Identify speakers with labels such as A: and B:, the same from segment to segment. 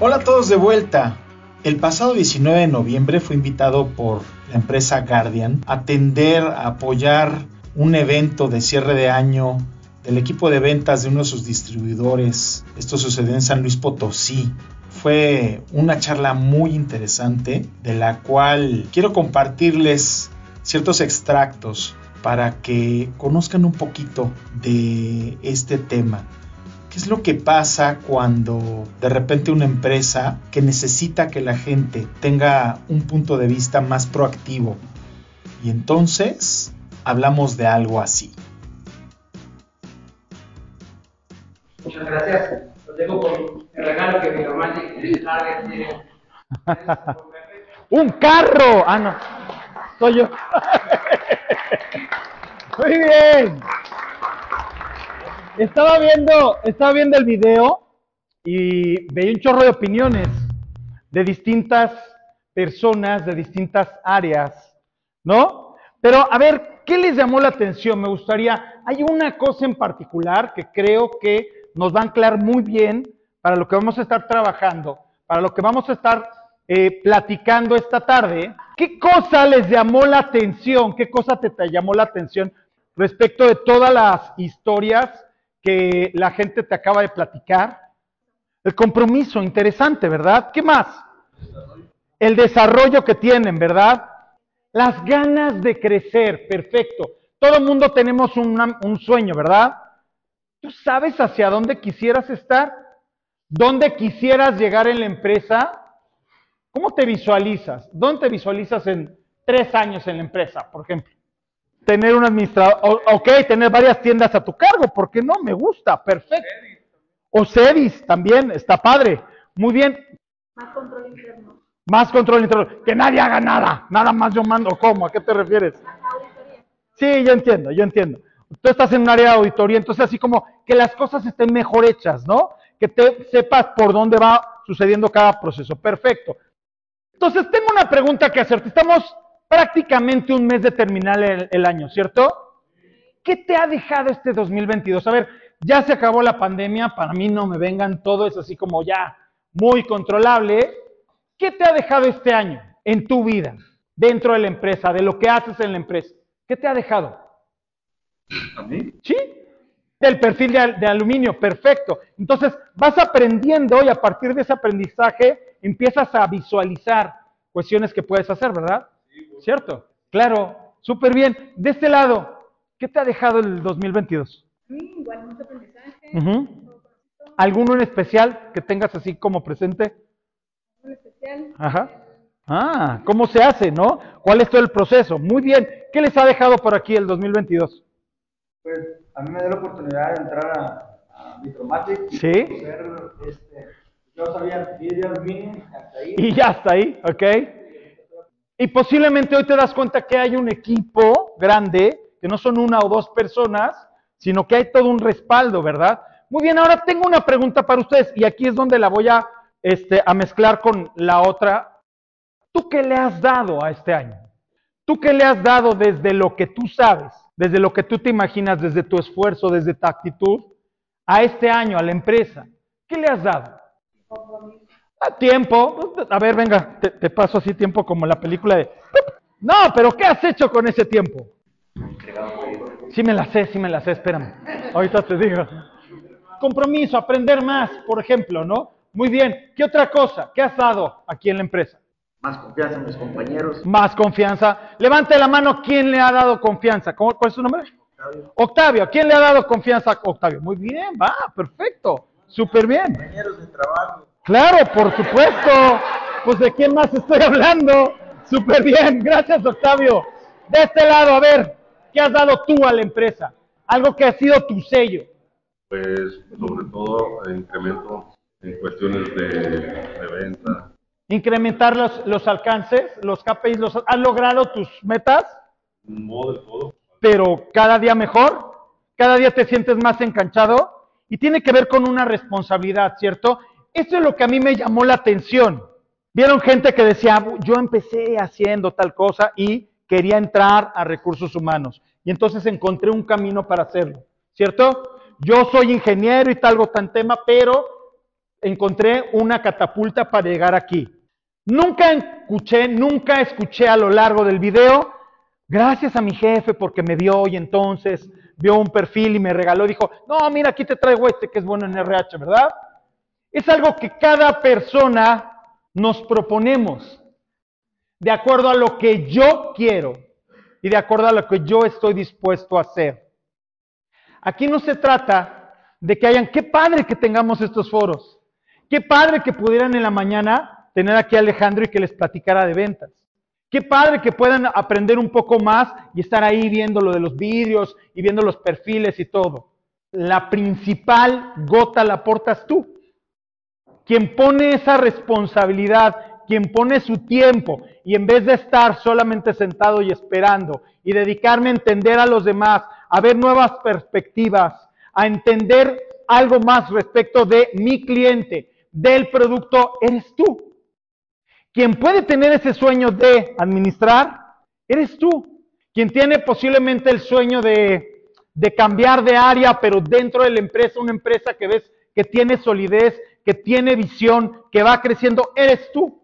A: Hola a todos de vuelta. El pasado 19 de noviembre fue invitado por la empresa Guardian a atender, a apoyar un evento de cierre de año del equipo de ventas de uno de sus distribuidores. Esto sucedió en San Luis Potosí. Fue una charla muy interesante de la cual quiero compartirles ciertos extractos para que conozcan un poquito de este tema. ¿Qué es lo que pasa cuando de repente una empresa que necesita que la gente tenga un punto de vista más proactivo y entonces hablamos de algo así?
B: Muchas gracias. Los dejo con el regalo que mi Romantic tiene.
C: ¡Un carro! Ah, no. Soy yo. Muy bien. Estaba viendo, estaba viendo el video y veía un chorro de opiniones de distintas personas, de distintas áreas, ¿no? Pero a ver, ¿qué les llamó la atención? Me gustaría, hay una cosa en particular que creo que nos va a anclar muy bien para lo que vamos a estar trabajando, para lo que vamos a estar eh, platicando esta tarde. ¿Qué cosa les llamó la atención? ¿Qué cosa te, llamó la atención respecto de todas las historias que la gente te acaba de platicar. El compromiso, interesante, ¿verdad? ¿Qué más? El desarrollo que tienen, ¿verdad? Las ganas de crecer, perfecto. Todo el mundo tenemos un sueño, ¿verdad? ¿Tú sabes hacia dónde quisieras estar? ¿Dónde quisieras llegar en la empresa? ¿Cómo te visualizas? ¿Dónde te visualizas en tres años en la empresa, por ejemplo? tener un administrador, ok, tener varias tiendas a tu cargo, porque no, me gusta, perfecto. O Cedis también, está padre. Muy bien.
D: Más control interno.
C: Más control interno. Que nadie haga nada, nada más yo mando. ¿Cómo? ¿A qué te refieres? Auditoría. Sí, yo entiendo, yo entiendo. Tú estás en un área de auditoría, entonces así como que las cosas estén mejor hechas, ¿no? Que te sepas por dónde va sucediendo cada proceso. Perfecto. Entonces tengo una pregunta que hacerte. Estamos prácticamente un mes de terminar el, año, ¿cierto? ¿Qué te ha dejado este 2022? A ver, ya se acabó la pandemia, para mí no me vengan, todo es así como ya muy controlable. ¿Qué te ha dejado este año en tu vida, dentro de la empresa, de lo que haces en la empresa? ¿Qué te ha dejado?
E: ¿A mí?
C: Sí, del perfil de, de, aluminio, perfecto. Entonces vas aprendiendo y a partir de ese aprendizaje empiezas a visualizar cuestiones que puedes hacer, ¿verdad? ¿Cierto? Claro, súper bien. De este lado, ¿qué te ha dejado el 2022?
D: Sí, igual mucho aprendizaje.
C: ¿Alguno en especial que tengas así como presente?
D: Un especial.
C: Ajá. Ah, ¿cómo se hace, no? ¿Cuál es todo el proceso? Muy bien. ¿Qué les ha dejado por aquí el 2022?
E: Pues a mí me dio la oportunidad de entrar a, a Micromatic
C: y
E: ¿Sí? Conocer, este, yo sabía aluminio hasta ahí.
C: Y ya está ahí, ¿ok? Y posiblemente hoy te das cuenta que hay un equipo grande, que no son una o dos personas, sino que hay todo un respaldo, ¿verdad? Muy bien, ahora tengo una pregunta para ustedes y aquí es donde la voy a, este, a mezclar con la otra. ¿Tú qué le has dado a este año? ¿Tú qué le has dado desde lo que tú sabes, desde lo que tú te imaginas, desde tu esfuerzo, desde tu actitud, a este año, a la empresa? ¿Qué le has dado? Tiempo. A ver, venga, te, paso así tiempo como la película de... No, pero ¿qué has hecho con ese tiempo? Sí me la sé, sí me la sé, espérame. Ahorita te digo. Compromiso, aprender más, por ejemplo, ¿no? Muy bien. ¿Qué otra cosa? ¿Qué has dado aquí en la empresa?
E: Más confianza en mis compañeros.
C: Más confianza. Levante la mano, ¿quién le ha dado confianza? ¿Cuál es su nombre? Octavio. Octavio. ¿Quién le ha dado confianza a Octavio? Muy bien, va, perfecto. Súper bien.
E: Compañeros de trabajo.
C: Claro, por supuesto. Pues de quién más estoy hablando. Súper bien, gracias Octavio. De este lado, a ver, ¿qué has dado tú a la empresa? Algo que ha sido tu sello.
F: Pues sobre todo incremento en cuestiones de, venta.
C: Incrementar los, los, alcances, los KPIs, los, ¿has logrado tus metas?
F: No del todo.
C: Pero cada día mejor, cada día te sientes más enganchado y tiene que ver con una responsabilidad, ¿cierto? Esto es lo que a mí me llamó la atención. Vieron gente que decía, yo empecé haciendo tal cosa y quería entrar a recursos humanos. Y entonces encontré un camino para hacerlo, ¿cierto? yo soy ingeniero y tal, tan tema, pero encontré una catapulta para llegar aquí. Nunca escuché, nunca escuché a lo largo del video, gracias a mi jefe porque me vio y entonces vio un perfil y me regaló, dijo, no, mira, aquí te traigo este que es bueno en RH, ¿verdad? Es algo que cada persona nos proponemos de acuerdo a lo que yo quiero y de acuerdo a lo que yo estoy dispuesto a hacer. Aquí no se trata de que hayan, qué padre que tengamos estos foros, qué padre que pudieran en la mañana tener aquí a Alejandro y que les platicara de ventas. Qué padre que puedan aprender un poco más y estar ahí viendo lo de los vidrios y viendo los perfiles y todo. La principal gota la aportas tú. Quien pone esa responsabilidad, quien pone su tiempo y en vez de estar solamente sentado y esperando y dedicarme a entender a los demás, a ver nuevas perspectivas, a entender algo más respecto de mi cliente, del producto, eres tú. Quien puede tener ese sueño de administrar, eres tú. Quien tiene posiblemente el sueño de, de cambiar de área, pero dentro de la empresa, una empresa que ves que tiene solidez, que tiene visión, que va creciendo, eres tú.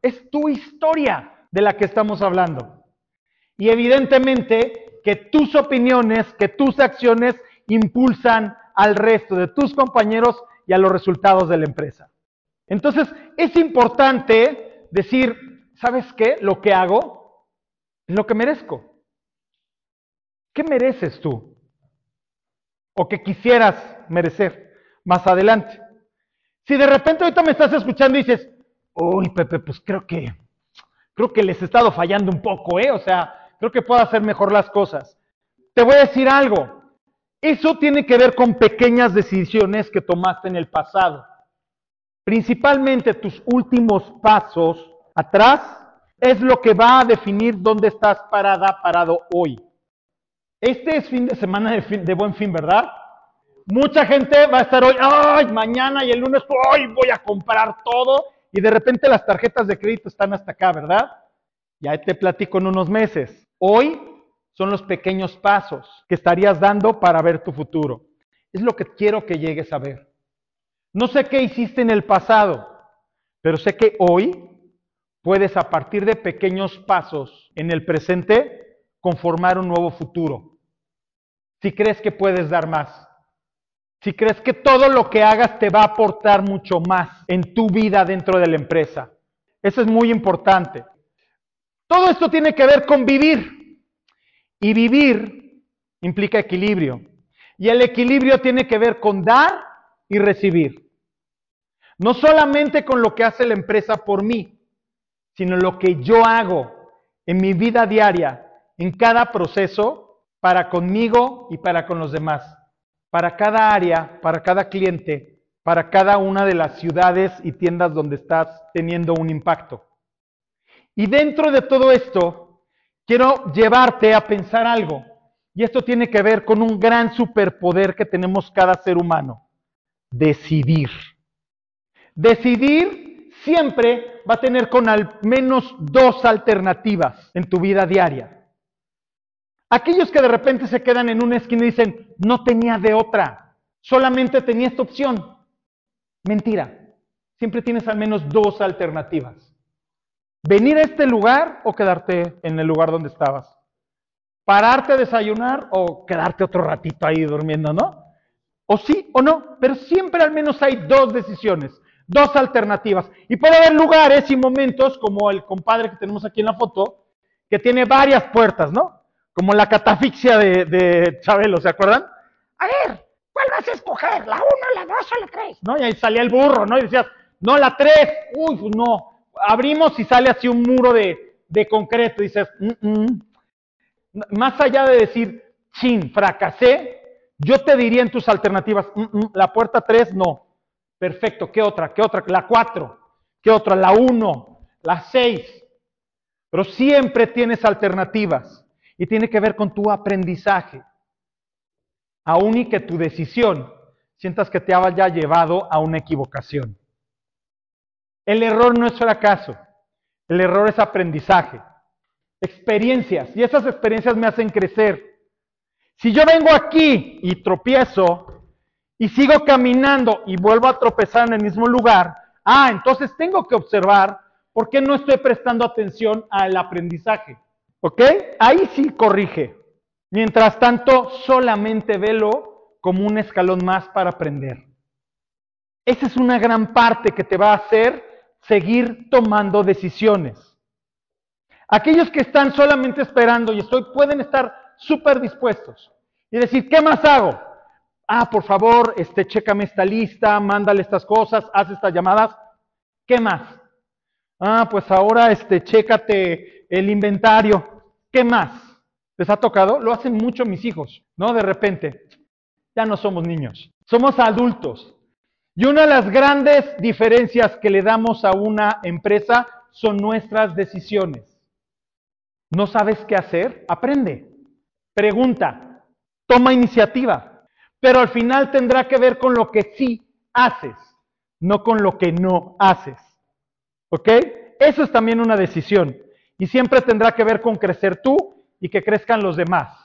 C: Es tu historia de la que estamos hablando. Y evidentemente que tus opiniones, que tus acciones impulsan al resto de tus compañeros y a los resultados de la empresa. Entonces, es importante decir, ¿sabes qué? Lo que hago es lo que merezco. ¿Qué mereces tú? O que quisieras merecer más adelante. Si de repente ahorita me estás escuchando y dices, uy, Pepe, pues creo que, creo que les he estado fallando un poco, ¿eh? O sea, creo que puedo hacer mejor las cosas. Te voy a decir algo. Eso tiene que ver con pequeñas decisiones que tomaste en el pasado. Principalmente tus últimos pasos atrás es lo que va a definir dónde estás parada, parado hoy. Este es fin de semana de, buen fin, ¿verdad? Mucha gente va a estar hoy, ay, mañana y el lunes, hoy voy a comprar todo y de repente las tarjetas de crédito están hasta acá, ¿verdad? Ya te platico en unos meses. Hoy son los pequeños pasos que estarías dando para ver tu futuro. Es lo que quiero que llegues a ver. No sé qué hiciste en el pasado, pero sé que hoy puedes a partir de pequeños pasos en el presente conformar un nuevo futuro. Si crees que puedes dar más, si crees que todo lo que hagas te va a aportar mucho más en tu vida dentro de la empresa. Eso es muy importante. Todo esto tiene que ver con vivir. Y vivir implica equilibrio. Y el equilibrio tiene que ver con dar y recibir. No solamente con lo que hace la empresa por mí, sino lo que yo hago en mi vida diaria, en cada proceso, para conmigo y para con los demás, para cada área, para cada cliente, para cada una de las ciudades y tiendas donde estás teniendo un impacto. Y dentro de todo esto, quiero llevarte a pensar algo. Y esto tiene que ver con un gran superpoder que tenemos cada ser humano. Decidir. Decidir siempre va a tener con al menos dos alternativas en tu vida diaria. Aquellos que de repente se quedan en una esquina y dicen, no tenía de otra, solamente tenía esta opción. Mentira, siempre tienes al menos dos alternativas. Venir a este lugar o quedarte en el lugar donde estabas. Pararte a desayunar o quedarte otro ratito ahí durmiendo, ¿no? O sí o no, pero siempre al menos hay dos decisiones dos alternativas. Y puede haber lugares y momentos, como el compadre que tenemos aquí en la foto, que tiene varias puertas, ¿no? Como la catafixia de, Chabelo, ¿se acuerdan? A ver, ¿cuál vas a escoger? ¿La 1, la 2 o la 3? ¿No? Y ahí salía el burro, ¿no? Y decías, no, la 3. Uy, pues no. Abrimos y sale así un muro de, concreto. Dices, mm, mm". más allá de decir, chin, fracasé, yo te diría en tus alternativas, mm, la puerta 3 no, Perfecto, ¿qué otra? ¿Qué otra? La 4. ¿Qué otra? La 1. La 6. Pero siempre tienes alternativas y tiene que ver con tu aprendizaje. Aún y que tu decisión sientas que te haya llevado a una equivocación. El error no es fracaso, el error es aprendizaje, experiencias, y esas experiencias me hacen crecer. Si yo vengo aquí y tropiezo, y sigo caminando y vuelvo a tropezar en el mismo lugar, ah, entonces tengo que observar por qué no estoy prestando atención al aprendizaje. ¿Ok? Ahí sí corrige. Mientras tanto, solamente velo como un escalón más para aprender. Esa es una gran parte que te va a hacer seguir tomando decisiones. Aquellos que están solamente esperando y estoy, pueden estar súper dispuestos y decir, ¿qué más hago? Ah, por favor, este, chécame esta lista, mándale estas cosas, haz estas llamadas. ¿Qué más? Ah, pues ahora, este, chécate el inventario. ¿Qué más? ¿Les ha tocado? Lo hacen mucho mis hijos, ¿no? De repente, ya no somos niños, somos adultos. Y una de las grandes diferencias que le damos a una empresa son nuestras decisiones. ¿No sabes qué hacer? Aprende. Pregunta. Toma iniciativa. Pero al final tendrá que ver con lo que sí haces, no con lo que no haces. ¿Ok? Eso es también una decisión. Y siempre tendrá que ver con crecer tú y que crezcan los demás.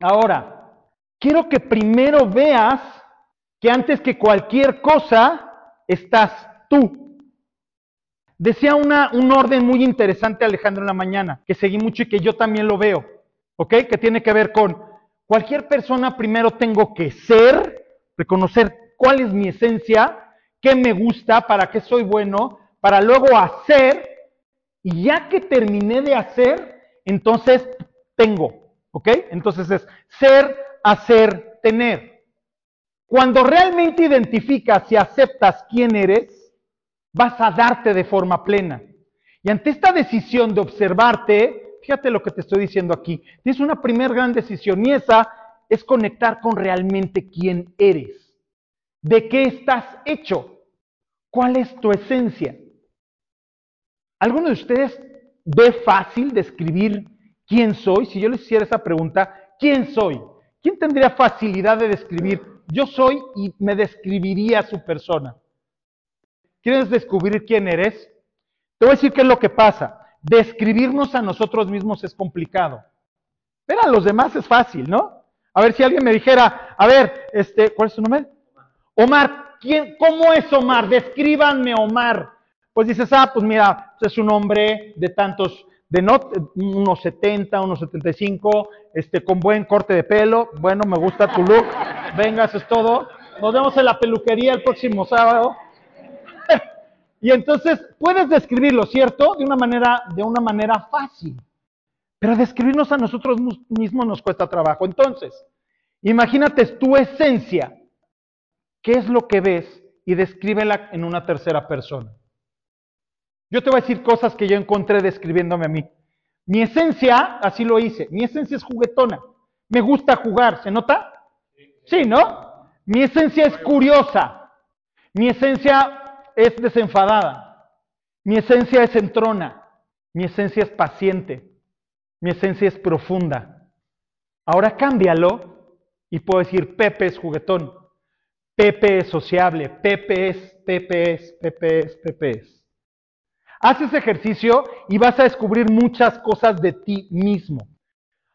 C: Ahora, quiero que primero veas que antes que cualquier cosa estás tú. Decía una, un orden muy interesante Alejandro en la mañana, que seguí mucho y que yo también lo veo, ¿ok? Que tiene que ver con cualquier persona primero tengo que ser, reconocer cuál es mi esencia, qué me gusta, para qué soy bueno, para luego hacer, y ya que terminé de hacer, entonces tengo, ¿ok? Entonces es ser, hacer, tener. Cuando realmente identificas y aceptas quién eres, vas a darte de forma plena. Y ante esta decisión de observarte, fíjate lo que te estoy diciendo aquí, tienes una primera gran decisión y esa es conectar con realmente quién eres. ¿De qué estás hecho? ¿Cuál es tu esencia? ¿Alguno de ustedes ve fácil describir quién soy? Si yo les hiciera esa pregunta, ¿quién soy? ¿Quién tendría facilidad de describir yo soy y me describiría su persona. ¿Quieres descubrir quién eres? Te voy a decir qué es lo que pasa. Describirnos a nosotros mismos es complicado. Pero a los demás es fácil, ¿no? A ver si alguien me dijera, a ver, este, ¿cuál es su nombre? Omar, ¿quién, ¿cómo es Omar? Descríbanme Omar. Pues dices, ah, pues mira, es un hombre de tantos de no, unos 70, unos 75, este, con buen corte de pelo. Bueno, me gusta tu look. Venga, eso es todo. Nos vemos en la peluquería el próximo sábado. Y entonces puedes describirlo, ¿cierto? De una manera, de una manera fácil. Pero describirnos a nosotros mismos nos cuesta trabajo. Entonces, imagínate tu esencia. ¿Qué es lo que ves? Y descríbela en una tercera persona. Yo te voy a decir cosas que yo encontré describiéndome a mí. Mi esencia, así lo hice, mi esencia es juguetona. Me gusta jugar, ¿se nota? Sí, ¿no? Mi esencia es curiosa. Mi esencia es desenfadada. Mi esencia es entrona. Mi esencia es paciente. Mi esencia es profunda. Ahora cámbialo y puedo decir Pepe es juguetón. Pepe es sociable. Pepe es, Pepe es, Pepe es, Pepe es. Haz ese ejercicio y vas a descubrir muchas cosas de ti mismo.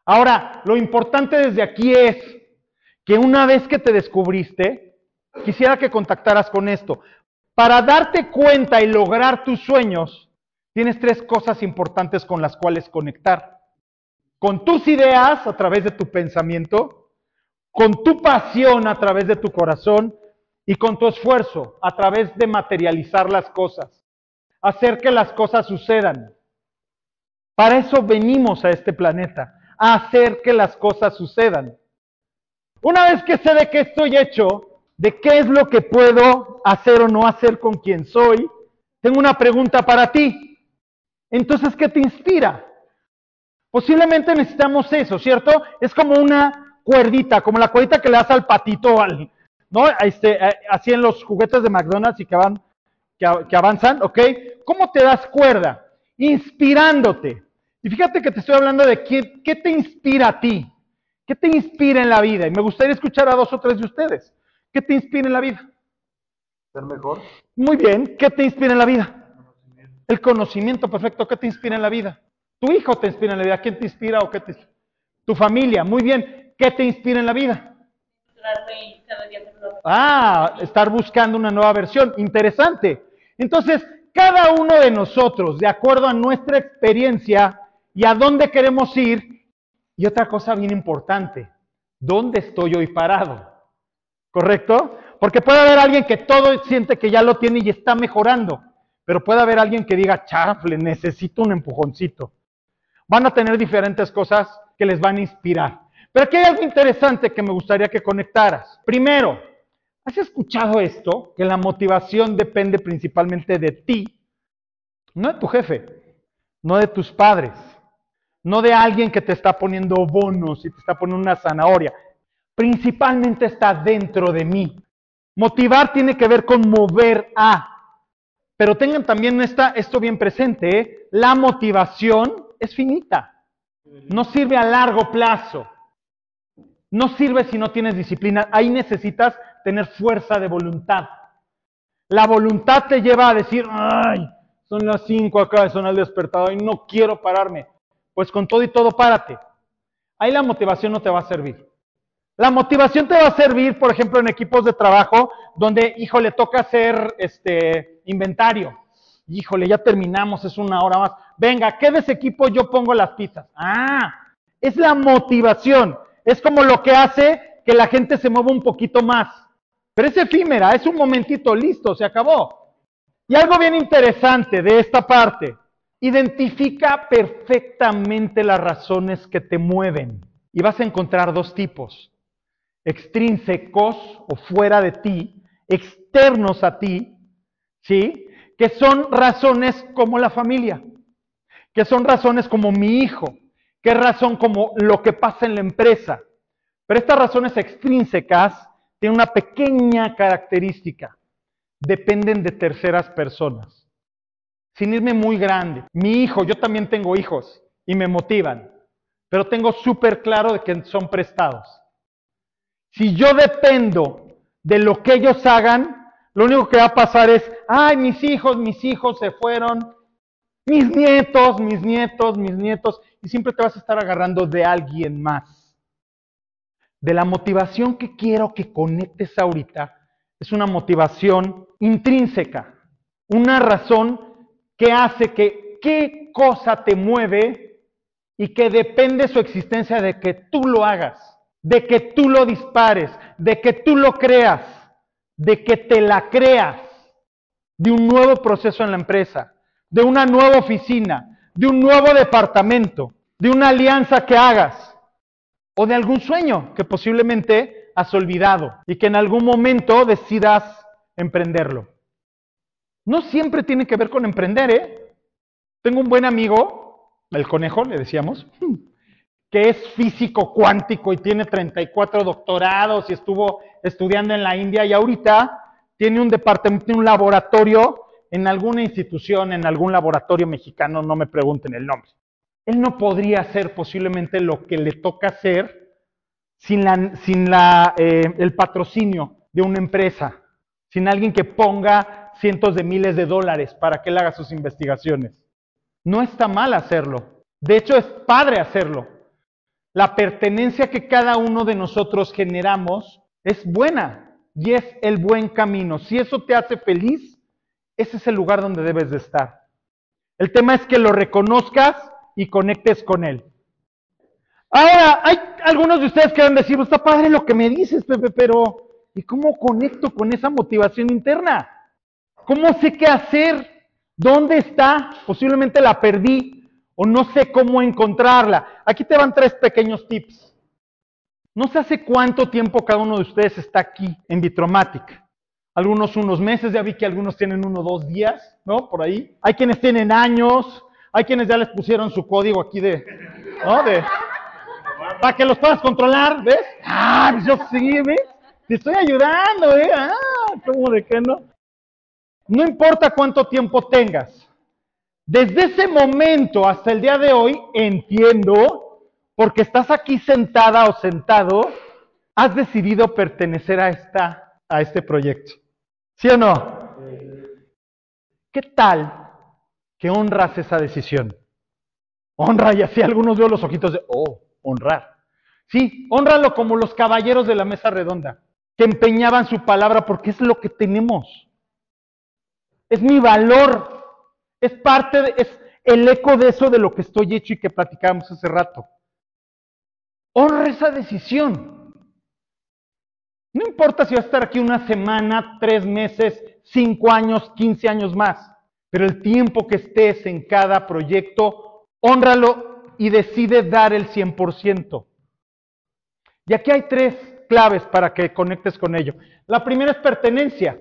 C: Ahora, lo importante desde aquí es que una vez que te descubriste, quisiera que contactaras con esto. Para darte cuenta y lograr tus sueños, tienes tres cosas importantes con las cuales conectar. Con tus ideas a través de tu pensamiento, con tu pasión a través de tu corazón y con tu esfuerzo a través de materializar las cosas hacer que las cosas sucedan. Para eso venimos a este planeta, a hacer que las cosas sucedan. Una vez que sé de qué estoy hecho, de qué es lo que puedo hacer o no hacer con quien soy, tengo una pregunta para ti. Entonces, ¿qué te inspira? Posiblemente necesitamos eso, ¿cierto? Es como una cuerdita, como la cuerdita que le das al patito, al, ¿no? Este, eh, así en los juguetes de McDonald's y que van que, avanzan, ¿ok? ¿Cómo te das cuerda? Inspirándote. Y fíjate que te estoy hablando de qué, qué te inspira a ti, qué te inspira en la vida. Y me gustaría escuchar a dos o tres de ustedes. ¿Qué te inspira en la vida?
E: Ser mejor.
C: Muy bien, ¿qué te inspira en la vida? El conocimiento, perfecto. ¿Qué te inspira en la vida? Tu hijo te inspira en la vida. ¿Quién te inspira o qué te Tu familia, muy bien. ¿Qué te inspira en la vida? Ah, estar buscando una nueva versión. Interesante. Entonces, cada uno de nosotros, de acuerdo a nuestra experiencia y a dónde queremos ir, y otra cosa bien importante, ¿dónde estoy hoy parado? ¿Correcto? Porque puede haber alguien que todo siente que ya lo tiene y está mejorando, pero puede haber alguien que diga, chafle, necesito un empujoncito. Van a tener diferentes cosas que les van a inspirar. Pero aquí hay algo interesante que me gustaría que conectaras. Primero, ¿has escuchado esto? Que la motivación depende principalmente de ti, no de tu jefe, no de tus padres, no de alguien que te está poniendo bonos y te está poniendo una zanahoria. Principalmente está dentro de mí. Motivar tiene que ver con mover a. Pero tengan también esta, esto bien presente, ¿eh? la motivación es finita. No sirve a largo plazo. No sirve si no tienes disciplina. Ahí necesitas tener fuerza de voluntad. La voluntad te lleva a decir, ay, son las 5 acá, son el despertador y no quiero pararme. Pues con todo y todo, párate. Ahí la motivación no te va a servir. La motivación te va a servir, por ejemplo, en equipos de trabajo donde, hijo, le toca hacer este inventario. Híjole, ya terminamos, es una hora más. Venga, ¿qué de ese equipo yo pongo las pizzas? Ah, es la motivación. Es como lo que hace que la gente se mueva un poquito más. Pero es efímera, es un momentito, listo, se acabó. Y algo bien interesante de esta parte, identifica perfectamente las razones que te mueven. Y vas a encontrar dos tipos, extrínsecos o fuera de ti, externos a ti, ¿sí? Que son razones como la familia, que son razones como mi hijo, que razón como lo que pasa en la empresa. Pero estas razones extrínsecas tienen una pequeña característica, dependen de terceras personas. Sin irme muy grande, mi hijo, yo también tengo hijos y me motivan, pero tengo súper claro de que son prestados. Si yo dependo de lo que ellos hagan, lo único que va a pasar es, ay, mis hijos, mis hijos se fueron, mis nietos, mis nietos, mis nietos, y siempre te vas a estar agarrando de alguien más. De la motivación que quiero que conectes ahorita, es una motivación intrínseca, una razón que hace que qué cosa te mueve y que depende su existencia de que tú lo hagas, de que tú lo dispares, de que tú lo creas, de que te la creas, de un nuevo proceso en la empresa, de una nueva oficina, de un nuevo departamento, de una alianza que hagas o de algún sueño que posiblemente has olvidado y que en algún momento decidas emprenderlo. No siempre tiene que ver con emprender, ¿eh? Tengo un buen amigo, el conejo, le decíamos, que es físico cuántico y tiene 34 doctorados y estuvo estudiando en la India y ahorita tiene un departamento, un laboratorio en alguna institución, en algún laboratorio mexicano, no me pregunten el nombre. Él no podría hacer posiblemente lo que le toca hacer sin, la, sin la, eh, el patrocinio de una empresa, sin alguien que ponga cientos de miles de dólares para que él haga sus investigaciones. No está mal hacerlo. De hecho, es padre hacerlo. La pertenencia que cada uno de nosotros generamos es buena y es el buen camino. Si eso te hace feliz, ese es el lugar donde debes de estar. El tema es que lo reconozcas y conectes con él. Ahora, hay algunos de ustedes que van a decir, está padre lo que me dices, Pepe, pero ¿y cómo conecto con esa motivación interna? ¿Cómo sé qué hacer? ¿Dónde está? Posiblemente la perdí o no sé cómo encontrarla. Aquí te van tres pequeños tips. No sé hace cuánto tiempo cada uno de ustedes está aquí en Vitromatic. Algunos unos meses, ya vi que algunos tienen uno o dos días, ¿no? Por ahí. Hay quienes tienen años, hay quienes ya les pusieron su código aquí de, ¿no? De, para que los puedas controlar, ¿ves? Ah, pues yo sí, ¿ves? Te estoy ayudando, ¿eh? Ah, ¿cómo de qué no? No importa cuánto tiempo tengas. Desde ese momento hasta el día de hoy entiendo, porque estás aquí sentada o sentado, has decidido pertenecer a, esta, a este proyecto. ¿Sí o no? ¿Qué tal que honras esa decisión? Honra y así algunos veo los ojitos de, oh, honrar. Sí, honralo como los caballeros de la mesa redonda. que empeñaban su palabra porque es lo que tenemos. Es mi valor. Es parte, de, es el eco de eso de lo que estoy hecho y que platicábamos hace rato. Honra esa decisión. No importa si vas a estar aquí una semana, tres meses, cinco años, quince años más, pero el tiempo que estés en cada proyecto, honralo y decide dar el 100%. Y aquí hay tres claves para que conectes con ello. La primera es pertenencia.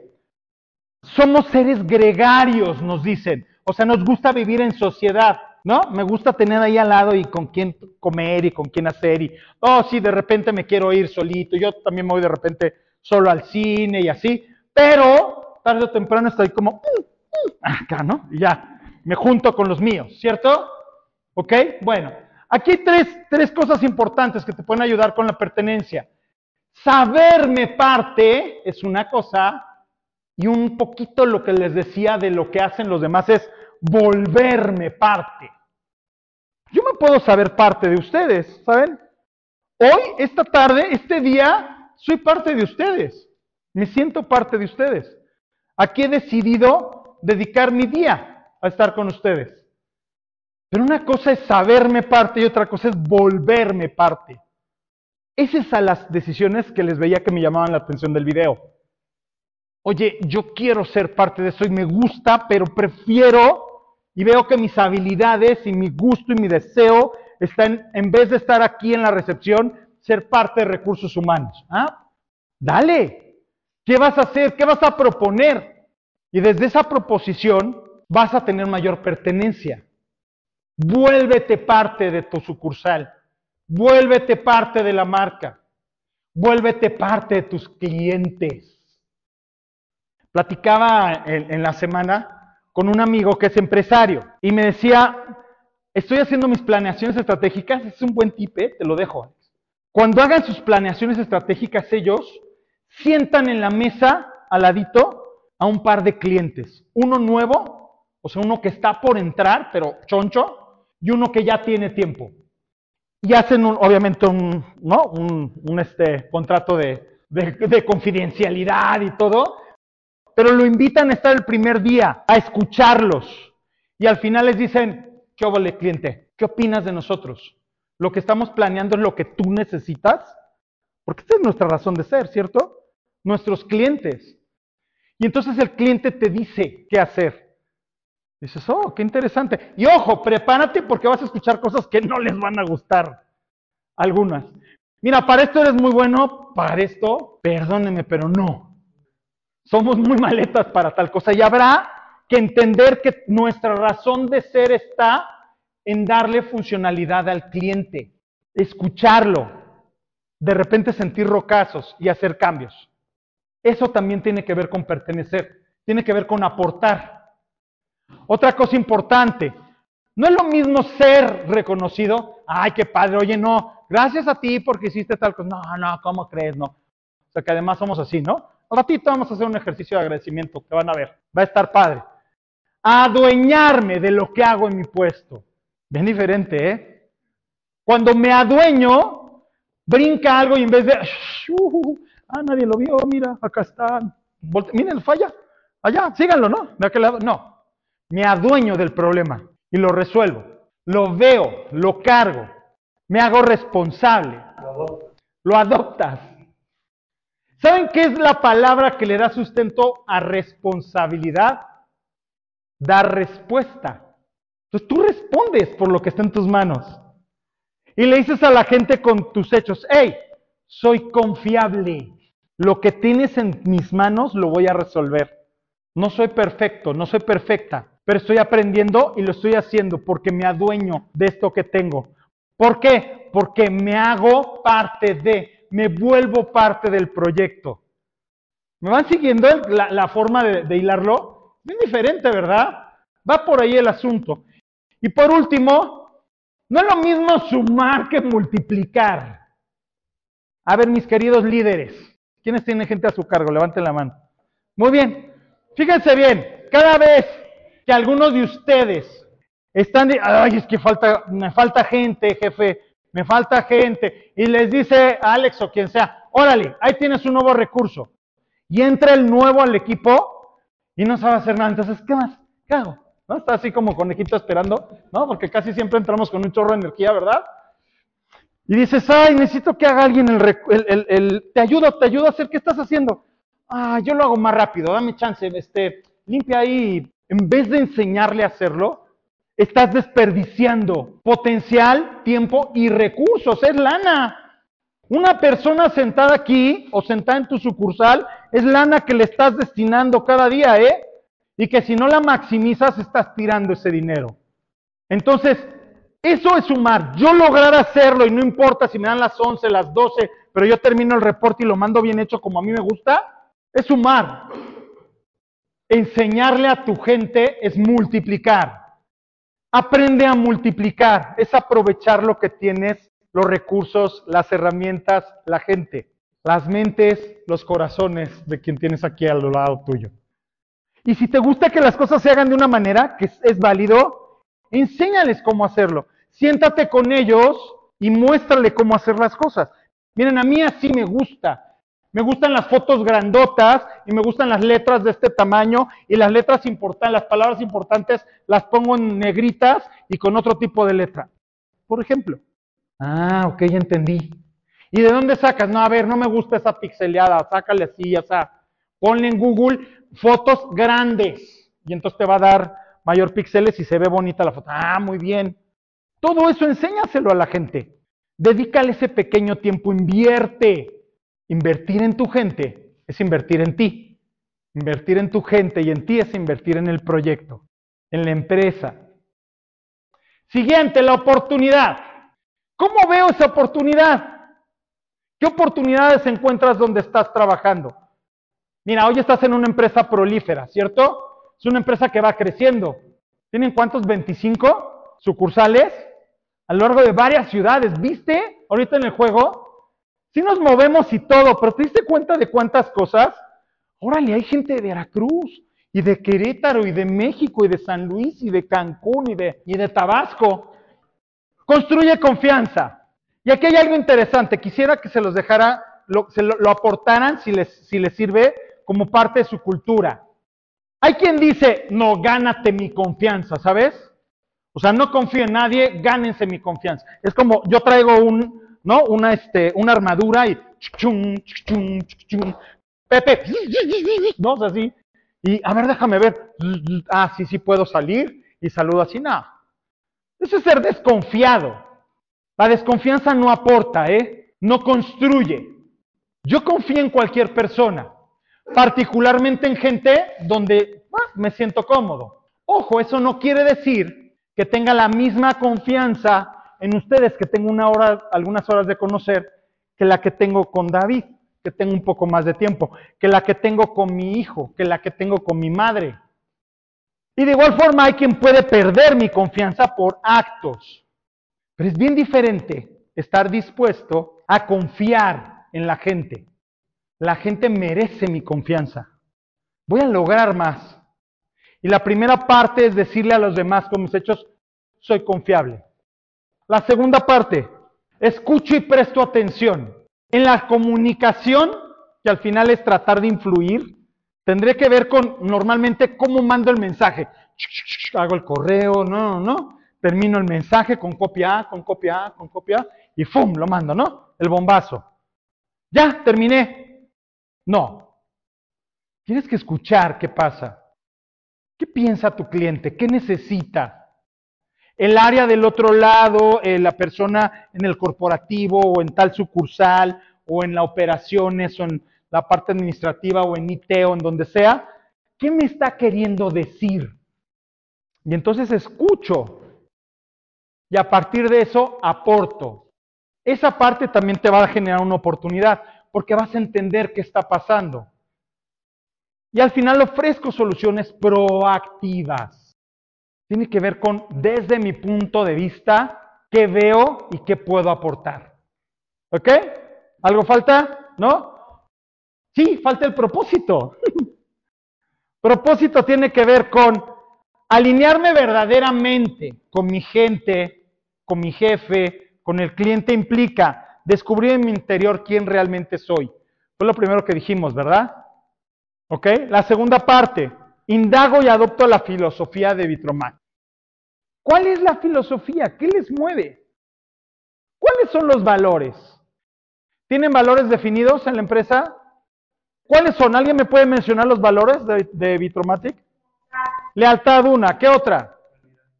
C: Somos seres gregarios, nos dicen. O sea, nos gusta vivir en sociedad, ¿no? Me gusta tener ahí al lado y con quién comer y con quién hacer. Y, oh, sí, de repente me quiero ir solito. Yo también me voy de repente solo al cine y así. Pero tarde o temprano estoy como, mm, mm", acá, ¿no? Y ya, me junto con los míos, ¿cierto? ¿Ok? Bueno, aquí tres, tres cosas importantes que te pueden ayudar con la pertenencia. Saberme parte es una cosa y un poquito lo que les decía de lo que hacen los demás es volverme parte. Yo me puedo saber parte de ustedes, ¿saben? Hoy, esta tarde, este día, soy parte de ustedes. Me siento parte de ustedes. Aquí he decidido dedicar mi día a estar con ustedes. Pero una cosa es saberme parte y otra cosa es volverme parte. Esas son las decisiones que les veía que me llamaban la atención del video. Oye, yo quiero ser parte de eso y me gusta, pero prefiero y veo que mis habilidades y mi gusto y mi deseo están, en vez de estar aquí en la recepción, ser parte de recursos humanos. ¿Ah? Dale, ¿qué vas a hacer? ¿Qué vas a proponer? Y desde esa proposición vas a tener mayor pertenencia. Vuélvete parte de tu sucursal. Vuélvete parte de la marca. Vuélvete parte de tus clientes. Platicaba en, la semana con un amigo que es empresario y me decía, estoy haciendo mis planeaciones estratégicas, es un buen tip, ¿eh? te lo dejo. Cuando hagan sus planeaciones estratégicas ellos, sientan en la mesa al ladito a un par de clientes, uno nuevo, o sea, uno que está por entrar, pero choncho, y uno que ya tiene tiempo. Y hacen obviamente un, ¿no? un, este, contrato de confidencialidad y todo, pero lo invitan a estar el primer día, a escucharlos. Y al final les dicen, ¿qué cliente? ¿Qué opinas de nosotros? Lo que estamos planeando es lo que tú necesitas, porque esta es nuestra razón de ser, ¿cierto? Nuestros clientes. Y entonces el cliente te dice qué hacer. Dices, oh, qué interesante. Y ojo, prepárate porque vas a escuchar cosas que no les van a gustar. Algunas. Mira, para esto eres muy bueno, para esto, perdóneme, pero no. Somos muy maletas para tal cosa y habrá que entender que nuestra razón de ser está en darle funcionalidad al cliente, escucharlo, de repente sentir rocazos y hacer cambios. Eso también tiene que ver con pertenecer, tiene que ver con aportar. Otra cosa importante, no es lo mismo ser reconocido, ay, qué padre, oye, no, gracias a ti porque hiciste tal cosa. No, no, ¿cómo crees? No. O sea, que además somos así, ¿no? Un ratito vamos a hacer un ejercicio de agradecimiento que van a ver. Va a estar padre. Adueñarme de lo que hago en mi puesto. Bien diferente, ¿eh? Cuando me adueño, brinca algo y en vez de... Uh, ah, nadie lo vio, mira, acá está. Miren, falla. Allá, síganlo, ¿no? De aquel lado. No. Me adueño del problema y lo resuelvo. Lo veo, lo cargo. Me hago responsable. Lo adoptas. ¿Saben qué es la palabra que le da sustento a responsabilidad? Dar respuesta. Entonces tú respondes por lo que está en tus manos. Y le dices a la gente con tus hechos, hey, soy confiable. Lo que tienes en mis manos lo voy a resolver. No soy perfecto, no soy perfecta, pero estoy aprendiendo y lo estoy haciendo porque me adueño de esto que tengo. ¿Por qué? Porque me hago parte de, me vuelvo parte del proyecto. ¿Me van siguiendo la, forma de, hilarlo? Es diferente, ¿verdad? Va por ahí el asunto. Y por último, no es lo mismo sumar que multiplicar. A ver, mis queridos líderes, ¿quiénes tienen gente a su cargo? Levanten la mano. Muy bien. Fíjense bien, cada vez que algunos de ustedes están, de, ay, es que falta, me falta gente, jefe, me falta gente, y les dice Alex o quien sea, órale, ahí tienes un nuevo recurso. Y entra el nuevo al equipo y no sabe hacer nada. Entonces, ¿qué más? ¿Qué hago? ¿No? Está así como conejito esperando, ¿no? Porque casi siempre entramos con un chorro de energía, ¿verdad? Y dices, ay, necesito que haga alguien el, el- el- te ayudo, te ayudo a hacer, ¿qué estás haciendo? Ah, yo lo hago más rápido, dame chance, este, limpia ahí. En vez de enseñarle a hacerlo, estás desperdiciando potencial, tiempo y recursos, es lana. Una persona sentada aquí o sentada en tu sucursal es lana que le estás destinando cada día, ¿eh? Y que si no la maximizas, estás tirando ese dinero. Entonces, eso es sumar. Yo lograr hacerlo y no importa si me dan las 11, las 12, pero yo termino el reporte y lo mando bien hecho como a mí me gusta, es sumar. Enseñarle a tu gente es multiplicar. Aprende a multiplicar, es aprovechar lo que tienes, los recursos, las herramientas, la gente, las mentes, los corazones de quien tienes aquí al lado tuyo. Y si te gusta que las cosas se hagan de una manera que es, válido, enséñales cómo hacerlo. Siéntate con ellos y muéstrale cómo hacer las cosas. Miren, a mí así me gusta. Me gustan las fotos grandotas y me gustan las letras de este tamaño y las letras importantes, las palabras importantes las pongo en negritas y con otro tipo de letra. Por ejemplo. Ah, ok, ya entendí. ¿Y de dónde sacas? No, a ver, no me gusta esa pixeleada, sácale así, o sea, ponle en Google fotos grandes y entonces te va a dar mayor píxeles y se ve bonita la foto. Ah, muy bien. Todo eso enséñaselo a la gente. Dedícale ese pequeño tiempo, invierte. Invertir en tu gente es invertir en ti. Invertir en tu gente y en ti es invertir en el proyecto, en la empresa. Siguiente, la oportunidad. ¿Cómo veo esa oportunidad? ¿Qué oportunidades encuentras donde estás trabajando? Mira, hoy estás en una empresa prolífera, ¿cierto? Es una empresa que va creciendo. ¿Tienen cuántos? 25 sucursales a lo largo de varias ciudades. ¿Viste? Ahorita en el juego. Sí nos movemos y todo, pero ¿te diste cuenta de cuántas cosas? Órale, hay gente de Veracruz y de Querétaro y de México y de San Luis y de Cancún y de, y de Tabasco. Construye confianza. Y aquí hay algo interesante. Quisiera que se los dejara, se lo, lo aportaran si les, si les sirve como parte de su cultura. Hay quien dice, no, gánate mi confianza, ¿sabes? O sea, no confío en nadie, gánense mi confianza. Es como yo traigo un, ¿no? Una, este, una armadura y Pepe, ¿no? O así. Y a ver, déjame ver. Ah, sí, sí puedo salir y saludo así. No. Eso es ser desconfiado. La desconfianza no aporta, ¿eh? No construye. Yo confío en cualquier persona, particularmente en gente donde ah, me siento cómodo. Ojo, eso no quiere decir que tenga la misma confianza en ustedes que tengo una hora, algunas horas de conocer, que la que tengo con David, que tengo un poco más de tiempo, que la que tengo con mi hijo, que la que tengo con mi madre. Y de igual forma hay quien puede perder mi confianza por actos. Pero es bien diferente estar dispuesto a confiar en la gente. La gente merece mi confianza. Voy a lograr más. Y la primera parte es decirle a los demás con mis hechos, soy confiable. La segunda parte, escucho y presto atención. En la comunicación, que al final es tratar de influir, tendré que ver con normalmente cómo mando el mensaje. Hago el correo, no, no. Termino el mensaje con copia A, con copia A, con copia A, y ¡fum! Lo mando, ¿no? El bombazo. Ya, terminé. No. Tienes que escuchar qué pasa. ¿Qué piensa tu cliente? ¿Qué necesita? El área del otro lado, eh, la persona en el corporativo o en tal sucursal o en las operaciones o en la parte administrativa o en IT o en donde sea, ¿qué me está queriendo decir? Y entonces escucho y a partir de eso aporto. Esa parte también te va a generar una oportunidad porque vas a entender qué está pasando. Y al final ofrezco soluciones proactivas tiene que ver con, desde mi punto de vista, qué veo y qué puedo aportar. ¿Ok? ¿Algo falta? ¿No? Sí, falta el propósito. propósito tiene que ver con alinearme verdaderamente con mi gente, con mi jefe, con el cliente implica descubrir en mi interior quién realmente soy. Fue lo primero que dijimos, ¿verdad? ¿Ok? La segunda parte, indago y adopto la filosofía de Vitromac. ¿Cuál es la filosofía? ¿Qué les mueve? ¿Cuáles son los valores? ¿Tienen valores definidos en la empresa? ¿Cuáles son? ¿Alguien me puede mencionar los valores de, de Vitromatic? Lealtad una, ¿qué otra?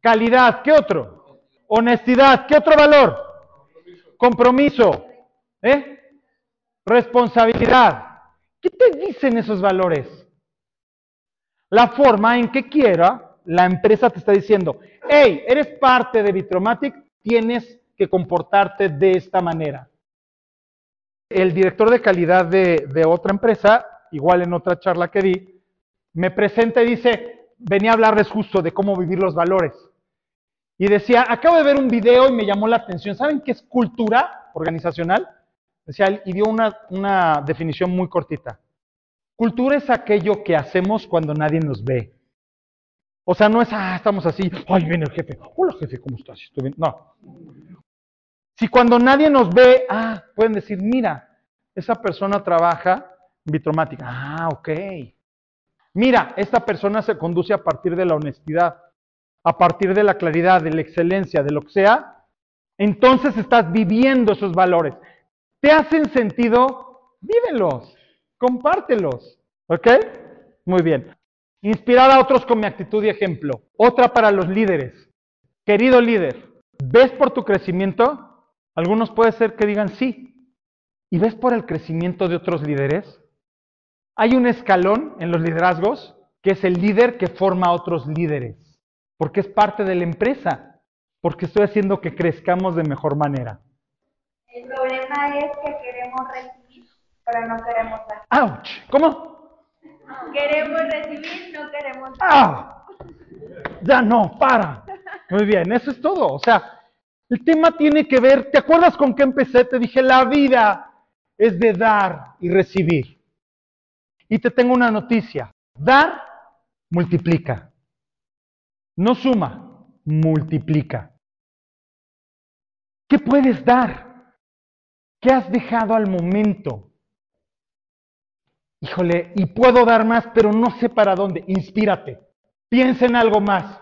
C: Calidad, ¿qué otro? Honestidad, ¿qué otro valor? Compromiso, ¿eh? Responsabilidad. ¿Qué te dicen esos valores? La forma en que quiera, la empresa te está diciendo, hey, eres parte de Vitromatic, tienes que comportarte de esta manera. El director de calidad de, otra empresa, igual en otra charla que di, me presenta y dice, venía a hablarles justo de cómo vivir los valores. Y decía, acabo de ver un video y me llamó la atención. ¿Saben qué es cultura organizacional? Decía, y dio una definición muy cortita. Cultura es aquello que hacemos cuando nadie nos ve. O sea, no es, ah, estamos así, ay, viene el jefe, hola jefe, ¿cómo estás? Estoy bien. No. Si cuando nadie nos ve, ah, pueden decir, mira, esa persona trabaja Vitromática. Ah, ok. Mira, esta persona se conduce a partir de la honestidad, a partir de la claridad, de la excelencia, de lo que sea. Entonces estás viviendo esos valores. ¿Te hacen sentido? Vívelos, compártelos. ¿Ok? Muy bien. Inspirar a otros con mi actitud y ejemplo. Otra para los líderes. Querido líder, ¿ves por tu crecimiento? Algunos puede ser que digan sí. ¿Y ves por el crecimiento de otros líderes? Hay un escalón en los liderazgos que es el líder que forma a otros líderes, porque es parte de la empresa, porque estoy haciendo que crezcamos de mejor manera.
G: El problema es que queremos recibir, pero no queremos dar.
C: ¡Auch! ¿Cómo?
G: Queremos recibir, no queremos.
C: ¡Ah! Ya no, para. Muy bien, eso es todo. O sea, el tema tiene que ver, ¿te acuerdas con qué empecé? Te dije, la vida es de dar y recibir. Y te tengo una noticia. Dar multiplica. No suma, multiplica. ¿Qué puedes dar? ¿Qué has dejado al momento? Híjole, y puedo dar más, pero no sé para dónde. Inspírate. Piensa en algo más.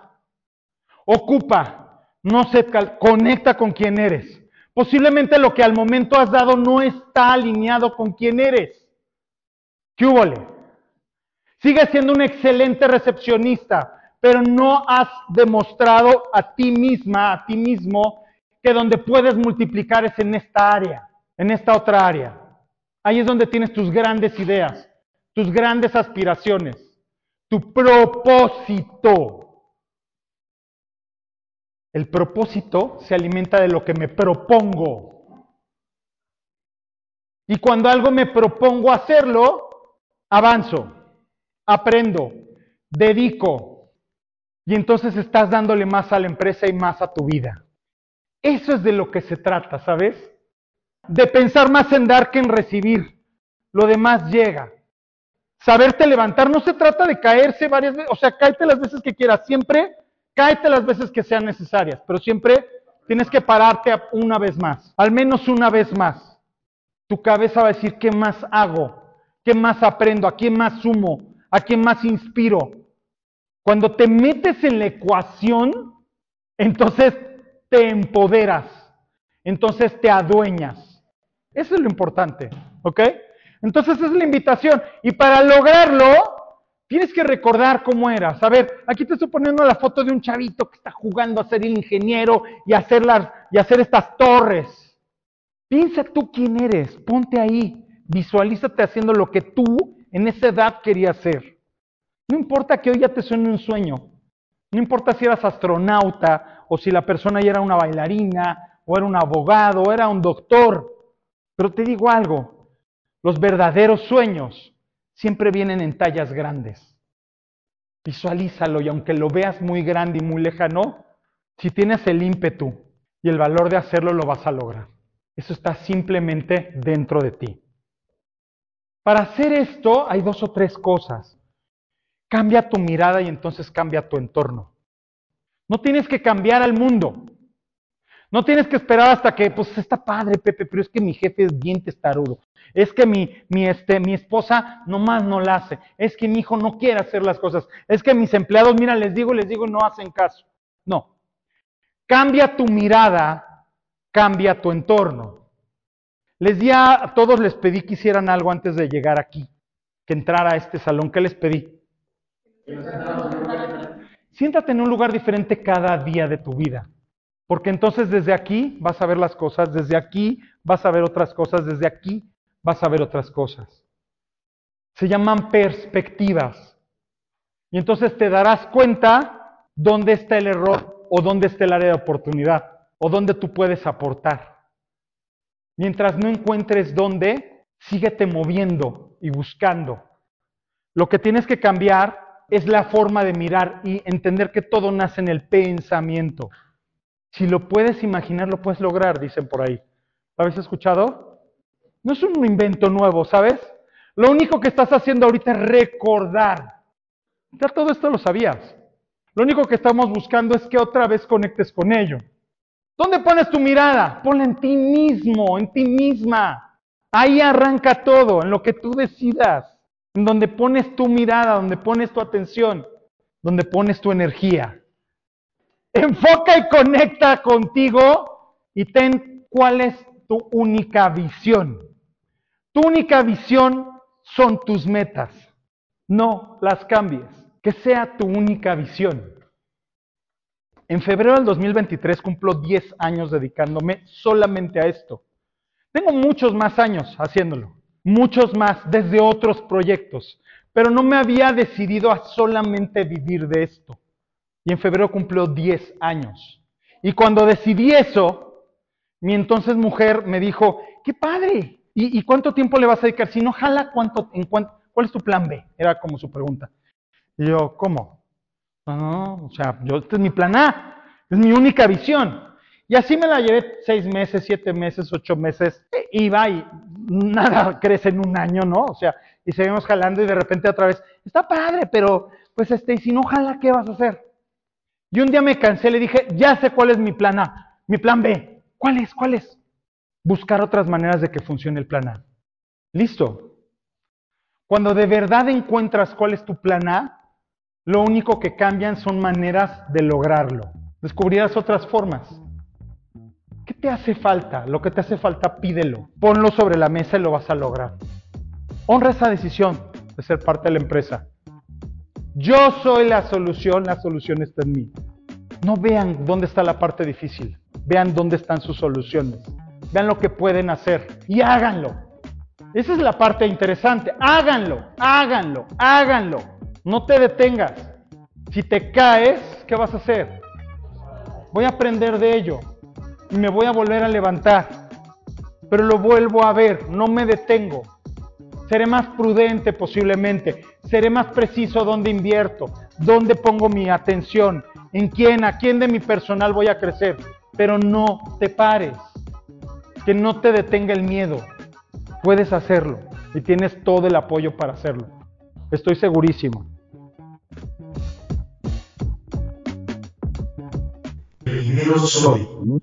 C: Ocupa. No se conecta con quien eres. Posiblemente lo que al momento has dado no está alineado con quien eres. ¿Qué hubo? Sigue siendo un excelente recepcionista, pero no has demostrado a ti misma, a ti mismo, que donde puedes multiplicar es en esta área, en esta otra área. Ahí es donde tienes tus grandes ideas, tus grandes aspiraciones, tu propósito. El propósito se alimenta de lo que me propongo. Y cuando algo me propongo hacerlo, avanzo, aprendo, dedico. Y entonces estás dándole más a la empresa y más a tu vida. Eso es de lo que se trata, ¿sabes? De pensar más en dar que en recibir. Lo demás llega. Saberte levantar no se trata de caerse varias veces, o sea, cáete las veces que quieras, siempre cáete las veces que sean necesarias, pero siempre tienes que pararte una vez más, al menos una vez más. Tu cabeza va a decir, ¿qué más hago? ¿Qué más aprendo? ¿A quién más sumo? ¿A quién más inspiro? Cuando te metes en la ecuación, entonces te empoderas, entonces te adueñas. Eso es lo importante, ¿ok? Entonces es la invitación. Y para lograrlo, tienes que recordar cómo eras. A ver, aquí te estoy poniendo la foto de un chavito que está jugando a ser el ingeniero y hacer, las, y hacer estas torres. Piensa tú quién eres, ponte ahí. Visualízate haciendo lo que tú en esa edad querías ser. No importa que hoy ya te suene un sueño. No importa si eras astronauta o si la persona ya era una bailarina o era un abogado o era un doctor. Pero te digo algo, los verdaderos sueños siempre vienen en tallas grandes. Visualízalo y aunque lo veas muy grande y muy lejano, si tienes el ímpetu y el valor de hacerlo, lo vas a lograr. Eso está simplemente dentro de ti. Para hacer esto hay dos o tres cosas. Cambia tu mirada y entonces cambia tu entorno. No tienes que cambiar al mundo. No tienes que esperar hasta que, pues está padre, Pepe, pero es que mi jefe es bien testarudo. Es que mi, mi, este, mi esposa nomás no la hace. Es que mi hijo no quiere hacer las cosas. Es que mis empleados, mira, les digo, les digo, no hacen caso. No. Cambia tu mirada, cambia tu entorno. Les di a todos, les pedí que hicieran algo antes de llegar aquí, que entrara a este salón. ¿Qué les pedí? Siéntate en un lugar diferente cada día de tu vida. Porque entonces desde aquí vas a ver las cosas, desde aquí vas a ver otras cosas, desde aquí vas a ver otras cosas. Se llaman perspectivas. Y entonces te darás cuenta dónde está el error o dónde está el área de oportunidad o dónde tú puedes aportar. Mientras no encuentres dónde, síguete moviendo y buscando. Lo que tienes que cambiar es la forma de mirar y entender que todo nace en el pensamiento. Si lo puedes imaginar, lo puedes lograr, dicen por ahí. ¿Lo habéis escuchado? No es un invento nuevo, ¿sabes? Lo único que estás haciendo ahorita es recordar. Ya todo esto lo sabías. Lo único que estamos buscando es que otra vez conectes con ello. ¿Dónde pones tu mirada? Ponla en ti mismo, en ti misma. Ahí arranca todo, en lo que tú decidas. En donde pones tu mirada, donde pones tu atención, donde pones tu energía. Enfoca y conecta contigo y ten cuál es tu única visión. Tu única visión son tus metas. No las cambies. Que sea tu única visión. En febrero del 2023 cumplo 10 años dedicándome solamente a esto. Tengo muchos más años haciéndolo, muchos más desde otros proyectos, pero no me había decidido a solamente vivir de esto. Y en febrero cumplió 10 años. Y cuando decidí eso, mi entonces mujer me dijo, qué padre, ¿y, cuánto tiempo le vas a dedicar? Si no jala, ¿cuánto, en cuánto, ¿cuál es tu plan B? Era como su pregunta. Y yo, ¿cómo? No, no, o sea, yo, este es mi plan A, es mi única visión. Y así me la llevé seis meses, siete meses, ocho meses, e iba y nada crece en un año, ¿no? O sea, y seguimos jalando y de repente otra vez, está padre, pero pues este, y si no jala, ¿qué vas a hacer? Y un día me cansé, le dije, ya sé cuál es mi plan A, mi plan B. ¿Cuál es? ¿Cuál es? Buscar otras maneras de que funcione el plan A. Listo. Cuando de verdad encuentras cuál es tu plan A, lo único que cambian son maneras de lograrlo. Descubrirás otras formas. ¿Qué te hace falta? Lo que te hace falta, pídelo. Ponlo sobre la mesa y lo vas a lograr. Honra esa decisión de ser parte de la empresa. Yo soy la solución, la solución está en mí. No vean dónde está la parte difícil, vean dónde están sus soluciones, vean lo que pueden hacer y háganlo. Esa es la parte interesante, háganlo, háganlo, háganlo. No te detengas. Si te caes, ¿qué vas a hacer? Voy a aprender de ello y me voy a volver a levantar. Pero lo vuelvo a ver, no me detengo. Seré más prudente posiblemente, seré más preciso dónde invierto, dónde pongo mi atención, en quién, a quién de mi personal voy a crecer. Pero no te pares, que no te detenga el miedo. Puedes hacerlo y tienes todo el apoyo para hacerlo. Estoy segurísimo.